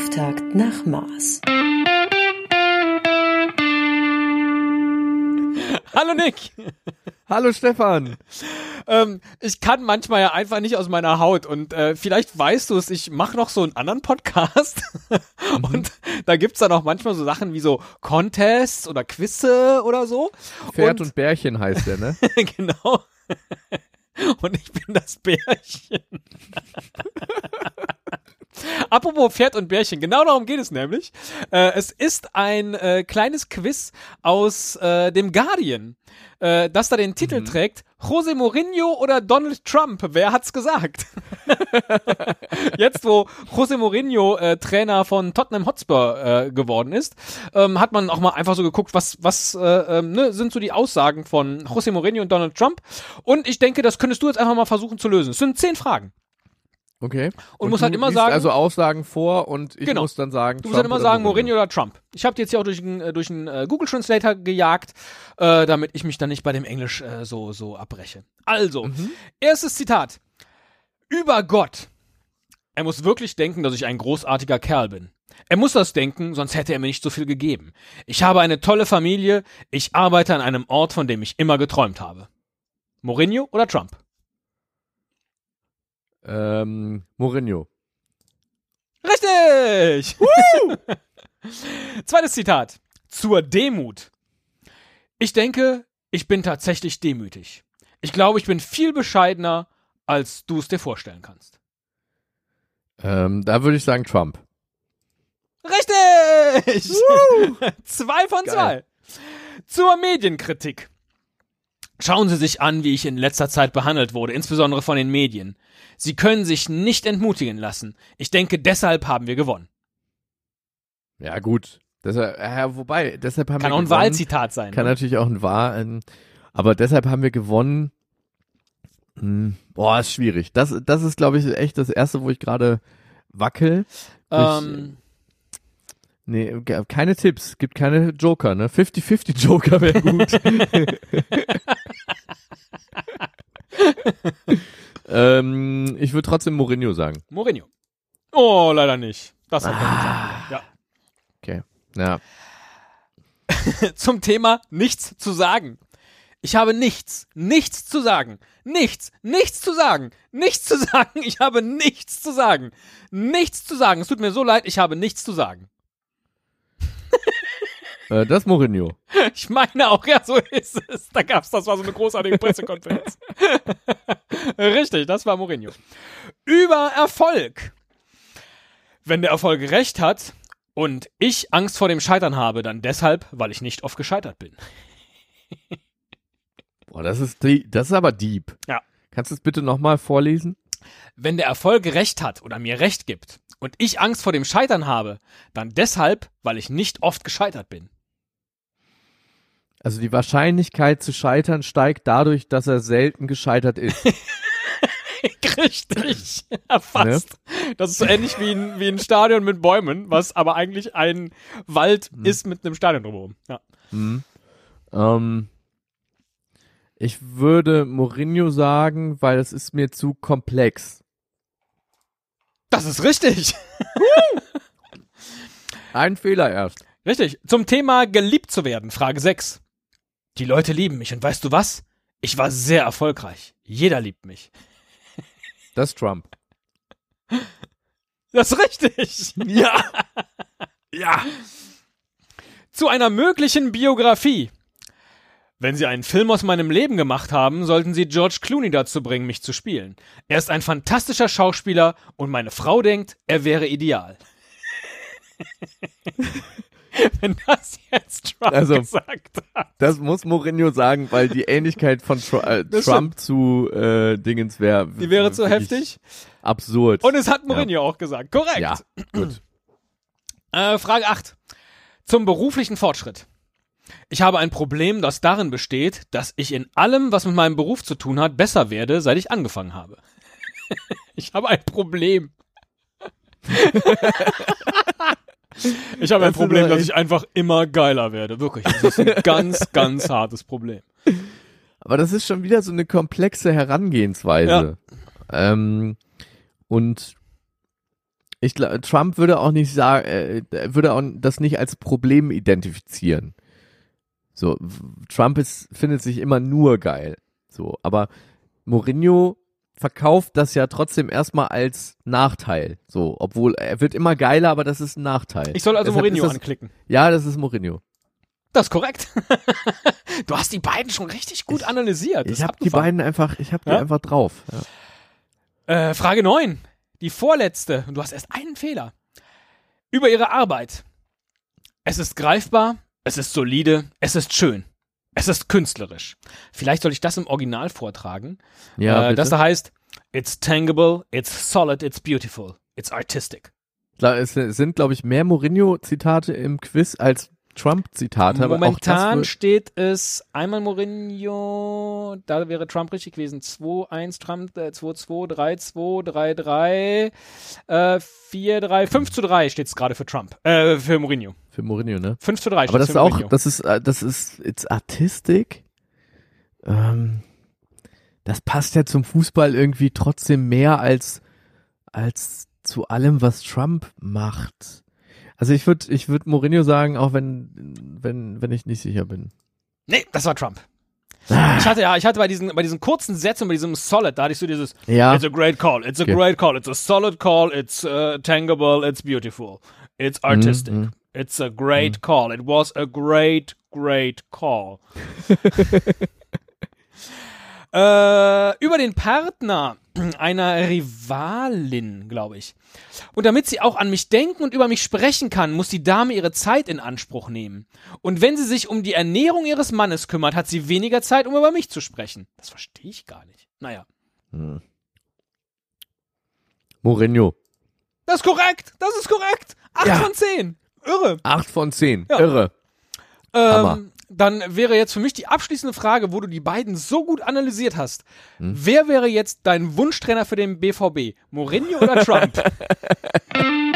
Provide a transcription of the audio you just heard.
Auftakt nach Mars. Hallo Nick. Hallo Stefan. Ähm, ich kann manchmal ja einfach nicht aus meiner Haut und äh, vielleicht weißt du es, ich mache noch so einen anderen Podcast und da gibt's dann auch manchmal so Sachen wie so Contests oder Quizze oder so. Pferd und, und Bärchen heißt der, ne? genau. Und ich bin das Bärchen. Apropos Pferd und Bärchen, genau darum geht es nämlich. Äh, es ist ein äh, kleines Quiz aus äh, dem Guardian, äh, das da den Titel mhm. trägt, Jose Mourinho oder Donald Trump? Wer hat's gesagt? Jetzt, wo Jose Mourinho äh, Trainer von Tottenham Hotspur äh, geworden ist, ähm, hat man auch mal einfach so geguckt, was, was äh, ähm, ne, sind so die Aussagen von Jose Mourinho und Donald Trump. Und ich denke, das könntest du jetzt einfach mal versuchen zu lösen. Es sind zehn Fragen. Okay. Und, und muss halt immer sagen. Also Aussagen vor und ich genau. muss dann sagen. Du musst halt immer sagen, Mourinho oder Trump. Ich habe die jetzt hier auch durch einen äh, durch einen, äh, Google Translator gejagt, äh, damit ich mich dann nicht bei dem Englisch äh, so, so abbreche. Also, mhm. erstes Zitat. Über Gott. Er muss wirklich denken, dass ich ein großartiger Kerl bin. Er muss das denken, sonst hätte er mir nicht so viel gegeben. Ich habe eine tolle Familie. Ich arbeite an einem Ort, von dem ich immer geträumt habe. Mourinho oder Trump? Ähm, Mourinho. Richtig! Zweites Zitat. Zur Demut. Ich denke, ich bin tatsächlich demütig. Ich glaube, ich bin viel bescheidener, als du es dir vorstellen kannst. Ähm, da würde ich sagen Trump. Richtig! zwei von Geil. zwei. Zur Medienkritik. Schauen Sie sich an, wie ich in letzter Zeit behandelt wurde, insbesondere von den Medien. Sie können sich nicht entmutigen lassen. Ich denke, deshalb haben wir gewonnen. Ja, gut. Deshalb, ja, wobei, deshalb haben Kann wir auch ein Wahlzitat sein. Kann ne? natürlich auch ein Wahl, ein, aber deshalb haben wir gewonnen. Hm, boah, ist schwierig. Das, das ist, glaube ich, echt das erste, wo ich gerade wackel. Ähm, nee, keine Tipps, gibt keine Joker, ne? 50-50 Joker wäre gut. Ähm, ich würde trotzdem Mourinho sagen. Mourinho. Oh, leider nicht. Das hat ah. Ja. Okay. Ja. Zum Thema nichts zu sagen. Ich habe nichts, nichts zu sagen. Nichts, nichts zu sagen. Nichts zu sagen. Ich habe nichts zu sagen. Nichts zu sagen. Es tut mir so leid, ich habe nichts zu sagen. Äh, das Mourinho. Ich meine auch, ja, so ist es. Da gab's, das war so eine großartige Pressekonferenz. Richtig, das war Mourinho. Über Erfolg. Wenn der Erfolg recht hat und ich Angst vor dem Scheitern habe, dann deshalb, weil ich nicht oft gescheitert bin. Boah, das ist, das ist aber deep. Ja. Kannst du es bitte nochmal vorlesen? Wenn der Erfolg recht hat oder mir recht gibt und ich Angst vor dem Scheitern habe, dann deshalb, weil ich nicht oft gescheitert bin. Also die Wahrscheinlichkeit zu scheitern steigt dadurch, dass er selten gescheitert ist. Richtig, ja, fast. Ne? Das ist so ähnlich wie ein, wie ein Stadion mit Bäumen, was aber eigentlich ein Wald hm. ist mit einem Stadion drumherum. Ja. Hm. Ähm, ich würde Mourinho sagen, weil es ist mir zu komplex. Das ist richtig. Ein Fehler erst. Richtig. Zum Thema geliebt zu werden, Frage 6. Die Leute lieben mich und weißt du was? Ich war sehr erfolgreich. Jeder liebt mich. Das ist Trump. Das ist richtig. Ja. ja. Zu einer möglichen Biografie. Wenn Sie einen Film aus meinem Leben gemacht haben, sollten Sie George Clooney dazu bringen, mich zu spielen. Er ist ein fantastischer Schauspieler und meine Frau denkt, er wäre ideal. wenn das jetzt Trump also, gesagt hat. Das muss Mourinho sagen, weil die Ähnlichkeit von Tr äh, Trump zu äh, Dingens wäre. Die wäre zu heftig. Absurd. Und es hat Mourinho ja. auch gesagt. Korrekt. Ja, gut. Äh, Frage 8. Zum beruflichen Fortschritt. Ich habe ein Problem, das darin besteht, dass ich in allem, was mit meinem Beruf zu tun hat, besser werde, seit ich angefangen habe. ich habe ein Problem. Ich habe ein Problem, dass ich einfach immer geiler werde. Wirklich. Das ist ein ganz, ganz hartes Problem. Aber das ist schon wieder so eine komplexe Herangehensweise. Ja. Ähm, und Ich glaube, Trump würde auch nicht sagen, äh, würde auch das nicht als Problem identifizieren. So, Trump ist, findet sich immer nur geil. So, aber Mourinho verkauft das ja trotzdem erstmal als Nachteil. So, obwohl er wird immer geiler, aber das ist ein Nachteil. Ich soll also Deshalb Mourinho das, anklicken. Ja, das ist Mourinho. Das ist korrekt. du hast die beiden schon richtig gut analysiert. Das Ich habe die beiden einfach, ich habe die Ja? einfach drauf. Ja. Äh, Frage 9. Die vorletzte. Und du hast erst einen Fehler. Über ihre Arbeit. Es ist greifbar, es ist solide, es ist schön. Es ist künstlerisch. Vielleicht soll ich das im Original vortragen. Ja, äh, bitte. das da heißt, it's tangible, it's solid, it's beautiful, it's artistic. Klar, es sind, glaube ich, mehr Mourinho-Zitate im Quiz als Trump-Zitate. Momentan steht es einmal Mourinho, da wäre Trump richtig gewesen. 2-1 Trump, äh, 2-2, 3-2, 3-3, äh, 4-3, 5 zu 3 steht es gerade für Trump, äh, für Mourinho. Für Mourinho, ne? 5 zu 3 Aber das ist auch, Mourinho. das ist, äh, das ist, it's Artistik. Ähm, das passt ja zum Fußball irgendwie trotzdem mehr als, als zu allem, was Trump macht. Also ich würde, ich würde Mourinho sagen, auch wenn, wenn, wenn ich nicht sicher bin. nee, das war Trump. Ah. Ich hatte ja, ich hatte bei diesen, bei diesen kurzen Sätzen, bei diesem Solid, da hatte ich so dieses, Ja, It's a great call. It's a Okay. great call. It's a solid call. It's uh, tangible. It's beautiful. It's artistic. Mhm. It's a great call. It was a great, great call. äh, über den Partner einer Rivalin, glaube ich. Und damit sie auch an mich denken und über mich sprechen kann, muss die Dame ihre Zeit in Anspruch nehmen. Und wenn sie sich um die Ernährung ihres Mannes kümmert, hat sie weniger Zeit, um über mich zu sprechen. Das verstehe ich gar nicht. Naja. Hm. Mourinho. Das ist korrekt. Das ist korrekt. Acht Ja. von zehn. Irre. Acht von zehn. Ja. Irre. Ähm, dann wäre jetzt für mich die abschließende Frage, wo du die beiden so gut analysiert hast. Hm? Wer wäre jetzt dein Wunschtrainer für den BVB? Mourinho oder Trump?